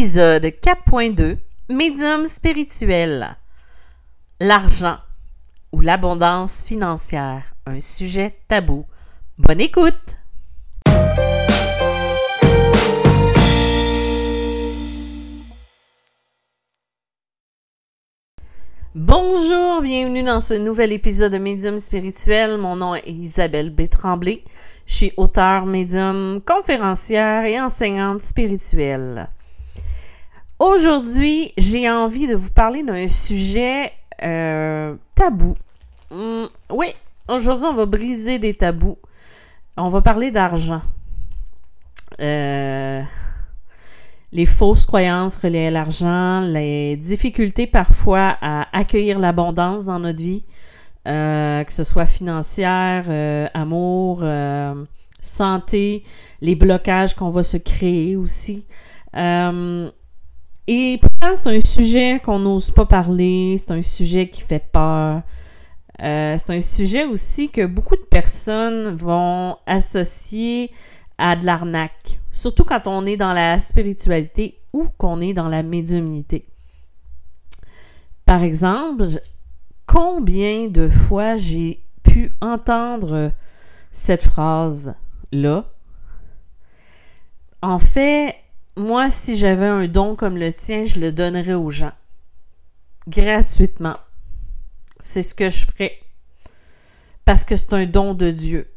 Épisode 4.2 Médium spirituel. L'argent ou l'abondance financière, un sujet tabou. Bonne écoute! Bonjour, bienvenue dans ce nouvel épisode de Médium spirituel. Mon nom est Isabelle B. Je suis auteure, médium, conférencière et enseignante spirituelle. Aujourd'hui, j'ai envie de vous parler d'un sujet euh, tabou. Hum, oui, aujourd'hui, on va briser des tabous. On va parler d'argent. Euh, les fausses croyances reliées à l'argent, les difficultés parfois à accueillir l'abondance dans notre vie, euh, que ce soit financière, amour, santé, les blocages qu'on va se créer aussi. Et pourtant, c'est un sujet qu'on n'ose pas parler, c'est un sujet qui fait peur. Euh, c'est un sujet aussi que beaucoup de personnes vont associer à de l'arnaque, surtout quand on est dans la spiritualité ou qu'on est dans la médiumnité. Par exemple, combien de fois j'ai pu entendre cette phrase-là? En fait, moi, si j'avais un don comme le tien, je le donnerais aux gens. Gratuitement. C'est ce que je ferais. Parce que c'est un don de Dieu.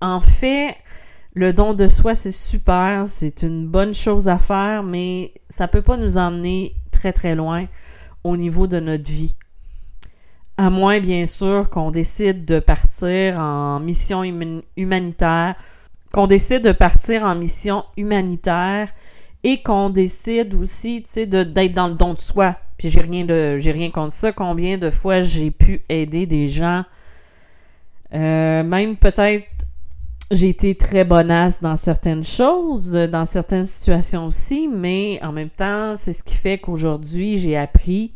En fait, le don de soi, c'est super, c'est une bonne chose à faire, mais ça ne peut pas nous emmener très très loin au niveau de notre vie. À moins, bien sûr, qu'on décide de partir en mission humanitaire qu'on décide de partir en mission humanitaire et qu'on décide aussi, d'être dans le don de soi. Puis j'ai rien rien contre ça. Combien de fois j'ai pu aider des gens, euh, même peut-être j'ai été très bonasse dans certaines choses, dans certaines situations aussi, mais en même temps, c'est ce qui fait qu'aujourd'hui, j'ai appris,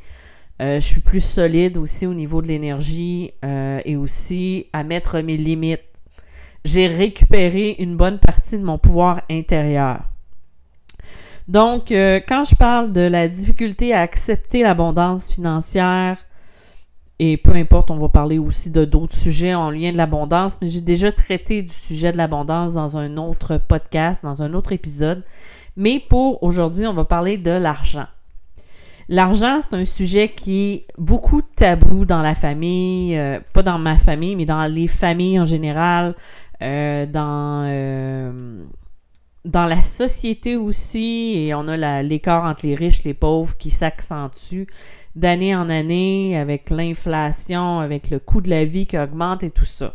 euh, je suis plus solide aussi au niveau de l'énergie euh, et aussi à mettre mes limites j'ai récupéré une bonne partie de mon pouvoir intérieur. Donc, euh, quand je parle de la difficulté à accepter l'abondance financière, et peu importe, on va parler aussi de d'autres sujets en lien de l'abondance, mais j'ai déjà traité du sujet de l'abondance dans un autre podcast, dans un autre épisode. Mais pour aujourd'hui, on va parler de l'argent. L'argent, c'est un sujet qui est beaucoup tabou dans la famille, euh, pas dans ma famille, mais dans les familles en général, euh, dans, euh, dans la société aussi, et on a l'écart entre les riches et les pauvres qui s'accentue d'année en année avec l'inflation, avec le coût de la vie qui augmente et tout ça.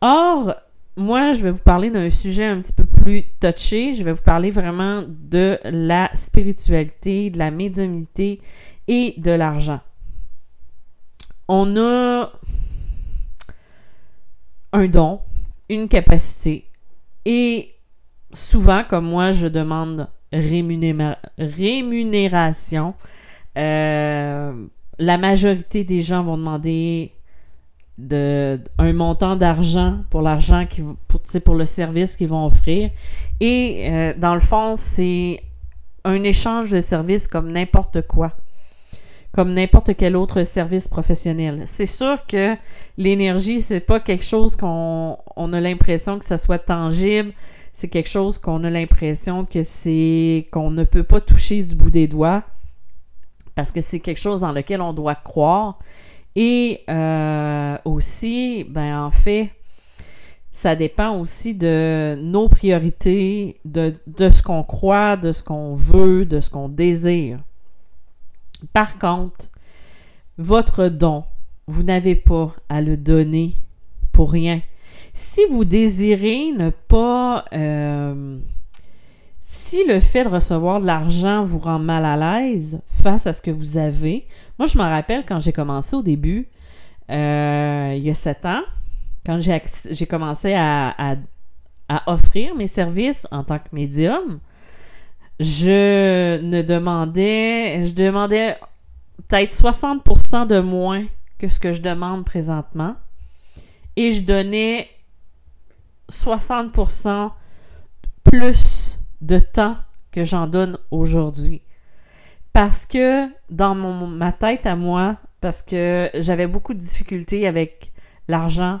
Or, moi, je vais vous parler d'un sujet un petit peu plus touché. Je vais vous parler vraiment de la spiritualité, de la médiumnité et de l'argent. On a un don, une capacité. Et souvent, comme moi, je demande rémunération. Euh, la majorité des gens vont demander de, un montant d'argent pour l'argent qui pour, pour le service qu'ils vont offrir. Et euh, dans le fond, c'est un échange de services comme n'importe quoi comme n'importe quel autre service professionnel. C'est sûr que l'énergie, c'est pas quelque chose qu'on on a l'impression que ça soit tangible. C'est quelque chose qu'on a l'impression que c'est qu'on ne peut pas toucher du bout des doigts parce que c'est quelque chose dans lequel on doit croire. Et euh, aussi, ben en fait, ça dépend aussi de nos priorités, de, de ce qu'on croit, de ce qu'on veut, de ce qu'on désire. Par contre, votre don, vous n'avez pas à le donner pour rien. Si vous désirez ne pas... Euh, si le fait de recevoir de l'argent vous rend mal à l'aise face à ce que vous avez, moi je me rappelle quand j'ai commencé au début, euh, il y a sept ans, quand j'ai commencé à, à, offrir mes services en tant que médium, je ne demandais, je demandais peut-être 60% de moins que ce que je demande présentement. Et je donnais 60% plus de temps que j'en donne aujourd'hui. Parce que dans ma tête à moi, parce que j'avais beaucoup de difficultés avec l'argent,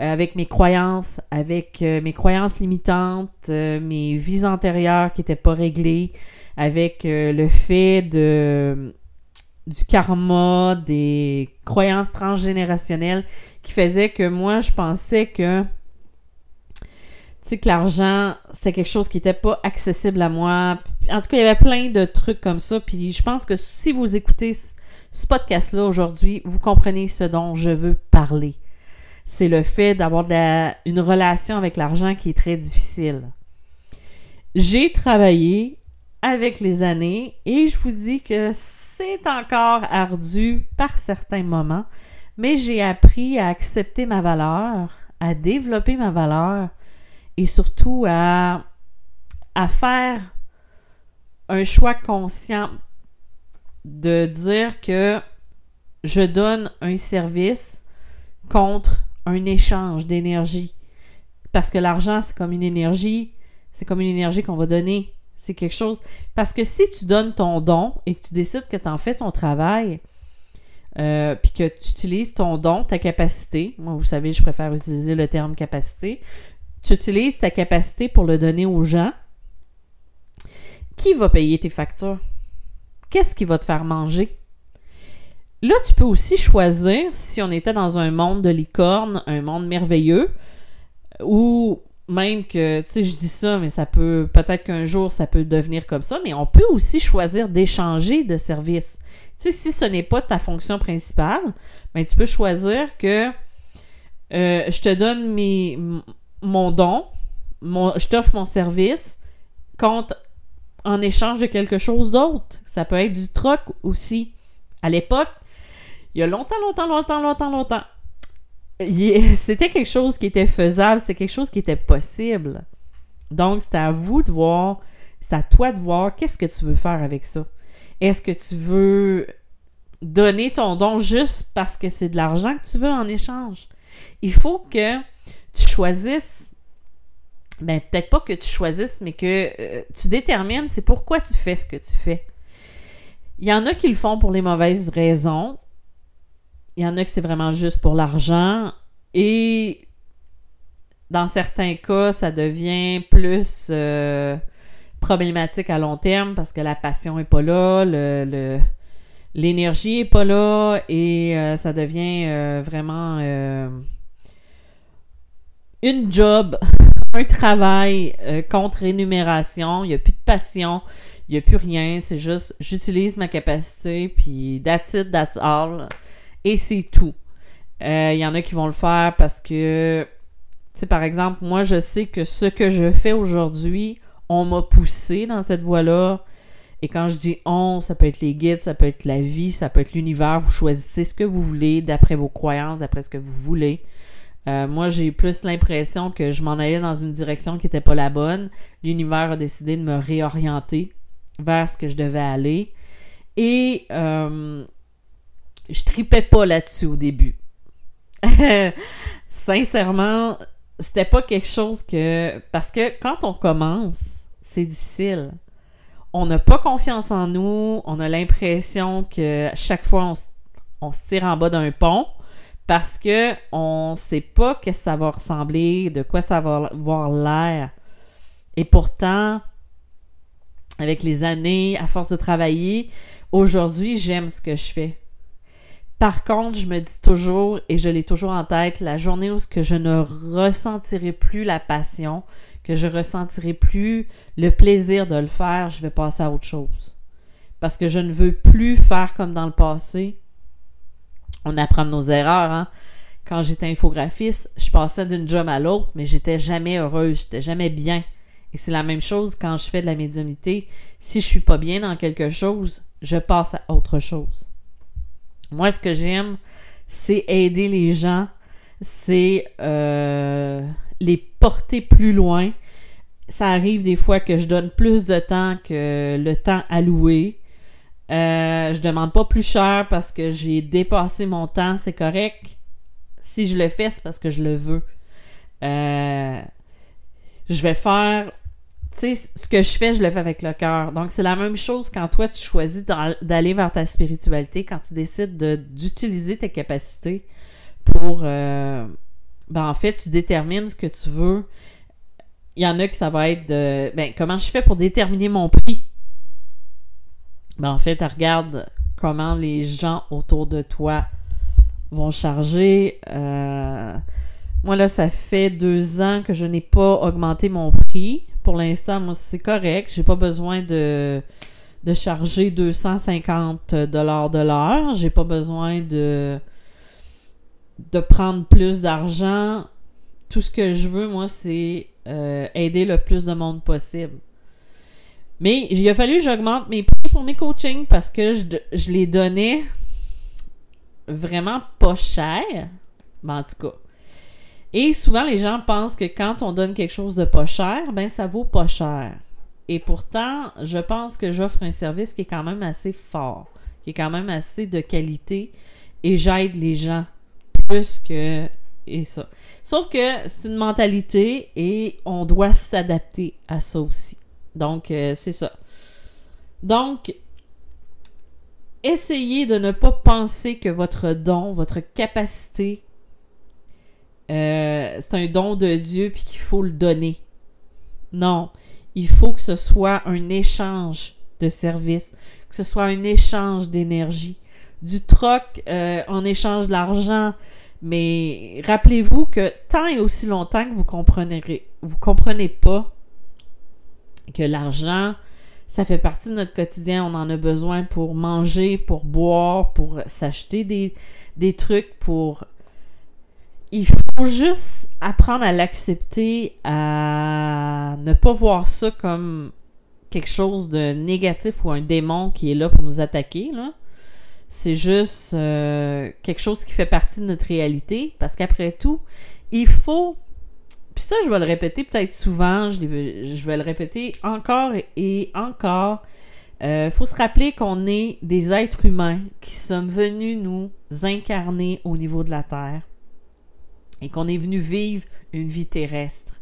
euh, avec mes croyances, avec euh, mes croyances limitantes, euh, mes vies antérieures qui n'étaient pas réglées, avec le fait du karma, des croyances transgénérationnelles qui faisaient que moi, je pensais que sais, que l'argent, c'était quelque chose qui n'était pas accessible à moi. En tout cas, il y avait plein de trucs comme ça. Puis je pense que si vous écoutez ce podcast-là aujourd'hui, vous comprenez ce dont je veux parler. C'est le fait d'avoir une relation avec l'argent qui est très difficile. J'ai travaillé avec les années et je vous dis que c'est encore ardu par certains moments, mais j'ai appris à accepter ma valeur, à développer ma valeur et surtout à, à faire un choix conscient de dire que je donne un service contre un échange d'énergie. Parce que l'argent, c'est comme une énergie, c'est comme une énergie qu'on va donner. C'est quelque chose. Parce que si tu donnes ton don et que tu décides que tu en fais ton travail, euh, puis que tu utilises ton don, ta capacité, moi vous savez, je préfère utiliser le terme capacité, tu utilises ta capacité pour le donner aux gens, qui va payer tes factures? Qu'est-ce qui va te faire manger? Là, tu peux aussi choisir, si on était dans un monde de licorne, un monde merveilleux, ou même que, tu sais, je dis ça, mais ça peut, peut-être qu'un jour, ça peut devenir comme ça, mais on peut aussi choisir d'échanger de services. Tu sais, si ce n'est pas ta fonction principale, ben, tu peux choisir que euh, je te donne mes, mon don, mon, je t'offre mon service contre en échange de quelque chose d'autre. Ça peut être du troc aussi. À l'époque, il y a longtemps, longtemps, longtemps, longtemps, longtemps, c'était quelque chose qui était faisable, c'était quelque chose qui était possible. Donc, c'est à vous de voir, c'est à toi de voir qu'est-ce que tu veux faire avec ça. Est-ce que tu veux donner ton don juste parce que c'est de l'argent que tu veux en échange? Il faut que tu choisisses, ben peut-être pas que tu choisisses, mais que euh, tu détermines c'est pourquoi tu fais ce que tu fais. Il y en a qui le font pour les mauvaises raisons. Il y en a que c'est vraiment juste pour l'argent. Et dans certains cas, ça devient plus euh, problématique à long terme parce que la passion est pas là, le, l'énergie est pas là et euh, ça devient vraiment une job, un travail contre rémunération. Il n'y a plus de passion, il n'y a plus rien. C'est juste j'utilise ma capacité, puis that's it, that's all et c'est tout. Il euh, y en a qui vont le faire parce que, tu sais, par exemple, moi, je sais que ce que je fais aujourd'hui, on m'a poussé dans cette voie-là. Et quand je dis on, ça peut être les guides, ça peut être la vie, ça peut être l'univers. Vous choisissez ce que vous voulez d'après vos croyances, d'après ce que vous voulez. Euh, moi, j'ai plus l'impression que je m'en allais dans une direction qui n'était pas la bonne. L'univers a décidé de me réorienter vers ce que je devais aller. Et euh, je tripais pas là-dessus au début. Sincèrement, c'était pas quelque chose que. Parce que quand on commence, c'est difficile. On n'a pas confiance en nous. On a l'impression que chaque fois, on, se tire en bas d'un pont parce que on sait pas que ça va ressembler, de quoi ça va avoir l'air. Et pourtant, avec les années, à force de travailler, aujourd'hui, j'aime ce que je fais. Par contre, je me dis toujours, et je l'ai toujours en tête, la journée où je ne ressentirai plus la passion, que je ressentirai plus le plaisir de le faire, je vais passer à autre chose. Parce que je ne veux plus faire comme dans le passé. On apprend nos erreurs, hein? Quand j'étais infographiste, je passais d'une job à l'autre, mais j'étais jamais heureuse, j'étais jamais bien. Et c'est la même chose quand je fais de la médiumnité. Si je suis pas bien dans quelque chose, je passe à autre chose. Moi, ce que j'aime, c'est aider les gens, c'est euh, les porter plus loin. Ça arrive des fois que je donne plus de temps que le temps alloué. Euh, je demande pas plus cher parce que j'ai dépassé mon temps, c'est correct. Si je le fais, c'est parce que je le veux. Euh, je vais faire tu sais, ce que je fais, je le fais avec le cœur. Donc, c'est la même chose quand toi, tu choisis d'aller vers ta spiritualité, quand tu décides d'utiliser tes capacités pour... Euh, ben, en fait, tu détermines ce que tu veux. Il y en a qui ça va être de... Ben, comment je fais pour déterminer mon prix? Ben, en fait, regarde comment les gens autour de toi vont charger. Euh, moi, là, ça fait deux ans que je n'ai pas augmenté mon prix. Pour l'instant, moi, c'est correct. J'ai pas besoin de, de charger 250 dollars de l'heure. J'ai pas besoin de, de prendre plus d'argent. Tout ce que je veux, moi, c'est euh, aider le plus de monde possible. Mais il a fallu que j'augmente mes prix pour mes coachings parce que je, je les donnais vraiment pas cher. Mais en tout cas. Et souvent, les gens pensent que quand on donne quelque chose de pas cher, ben ça vaut pas cher. Et pourtant, je pense que j'offre un service qui est quand même assez fort, qui est quand même assez de qualité et j'aide les gens plus que et ça. Sauf que c'est une mentalité et on doit s'adapter à ça aussi. Donc, euh, c'est ça. Donc, essayez de ne pas penser que votre don, votre capacité, euh, c'est un don de Dieu puis qu'il faut le donner. Non, il faut que ce soit un échange de services, que ce soit un échange d'énergie, du troc euh, en échange de l'argent. Mais rappelez-vous que tant et aussi longtemps que vous comprendrez, vous comprenez pas que l'argent, ça fait partie de notre quotidien. On en a besoin pour manger, pour boire, pour s'acheter des, trucs, pour... Il faut juste apprendre à l'accepter, à ne pas voir ça comme quelque chose de négatif ou un démon qui est là pour nous attaquer. C'est juste euh, quelque chose qui fait partie de notre réalité. Parce qu'après tout, il faut puis ça, je vais le répéter peut-être souvent, je, vais le répéter encore et encore. Il euh, faut se rappeler qu'on est des êtres humains qui sommes venus nous incarner au niveau de la Terre et qu'on est venu vivre une vie terrestre.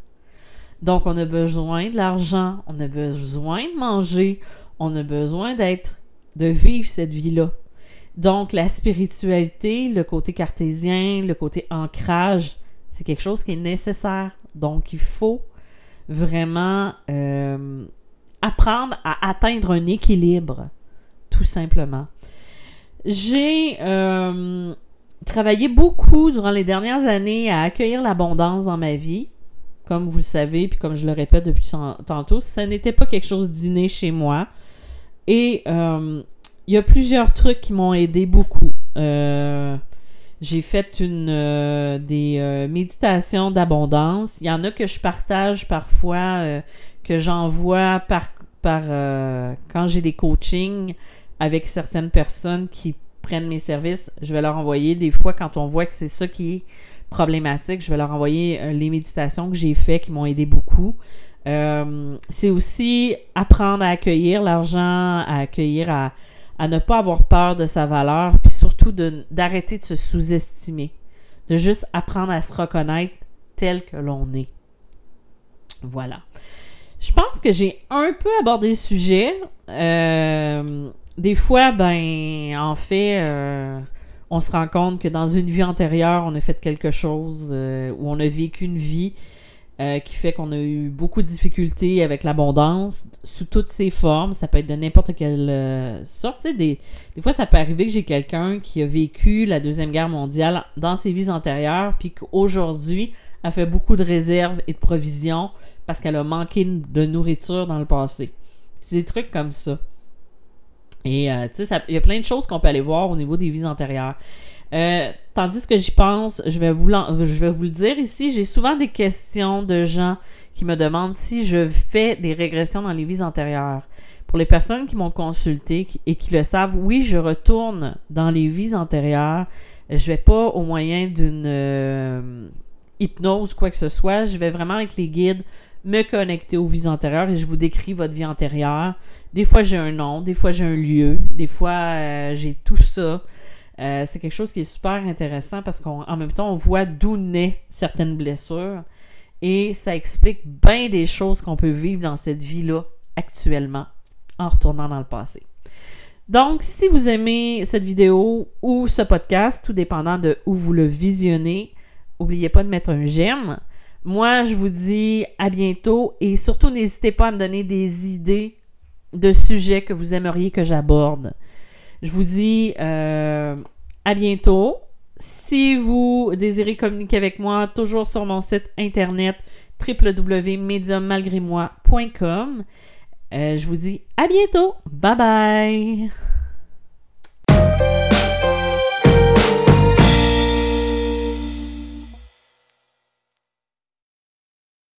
Donc, on a besoin de l'argent, on a besoin de manger, on a besoin d'être, de vivre cette vie-là. Donc, la spiritualité, le côté cartésien, le côté ancrage, c'est quelque chose qui est nécessaire. Donc, il faut vraiment euh, apprendre à atteindre un équilibre, tout simplement. J'ai euh, travaillé beaucoup durant les dernières années à accueillir l'abondance dans ma vie. Comme vous le savez, puis comme je le répète depuis tantôt, ce n'était pas quelque chose d'inné chez moi. Et euh, il y a plusieurs trucs qui m'ont aidé beaucoup. J'ai fait une euh, des euh, méditations d'abondance. Il y en a que je partage parfois, euh, que j'envoie par, par quand j'ai des coachings avec certaines personnes qui prennent mes services. Je vais leur envoyer des fois quand on voit que c'est ça qui est problématique, je vais leur envoyer les méditations que j'ai faites qui m'ont aidé beaucoup. c'est aussi apprendre à accueillir l'argent, à accueillir à à ne pas avoir peur de sa valeur, puis d'arrêter de, se sous-estimer, de juste apprendre à se reconnaître tel que l'on est. Voilà. Je pense que j'ai un peu abordé le sujet. Euh, des fois, ben, en fait, euh, on se rend compte que dans une vie antérieure, on a fait quelque chose, euh, ou on a vécu une vie euh, qui fait qu'on a eu beaucoup de difficultés avec l'abondance sous toutes ses formes. Ça peut être de n'importe quelle euh, sorte. Des, des fois, ça peut arriver que j'ai quelqu'un qui a vécu la Deuxième Guerre mondiale dans ses vies antérieures, puis qu'aujourd'hui, a fait beaucoup de réserves et de provisions parce qu'elle a manqué de nourriture dans le passé. C'est des trucs comme ça. Et euh, tu sais, il y a plein de choses qu'on peut aller voir au niveau des vies antérieures. Euh, tandis que j'y pense, je vais, vous je vais vous le dire ici, j'ai souvent des questions de gens qui me demandent si je fais des régressions dans les vies antérieures. Pour les personnes qui m'ont consulté et qui le savent, oui, je retourne dans les vies antérieures. Je vais pas au moyen d'une euh, hypnose, quoi que ce soit. Je vais vraiment avec les guides me connecter aux vies antérieures et je vous décris votre vie antérieure. Des fois, j'ai un nom, des fois, j'ai un lieu, des fois, euh, j'ai tout ça. Euh, c'est quelque chose qui est super intéressant parce qu'en même temps, on voit d'où naît certaines blessures et ça explique bien des choses qu'on peut vivre dans cette vie-là actuellement en retournant dans le passé. Donc, si vous aimez cette vidéo ou ce podcast, tout dépendant de où vous le visionnez, n'oubliez pas de mettre un j'aime. Moi, je vous dis à bientôt et surtout n'hésitez pas à me donner des idées de sujets que vous aimeriez que j'aborde. Je vous dis euh, à bientôt. Si vous désirez communiquer avec moi, toujours sur mon site internet www.mediummalgrémoi.com. Euh, je vous dis à bientôt. Bye bye.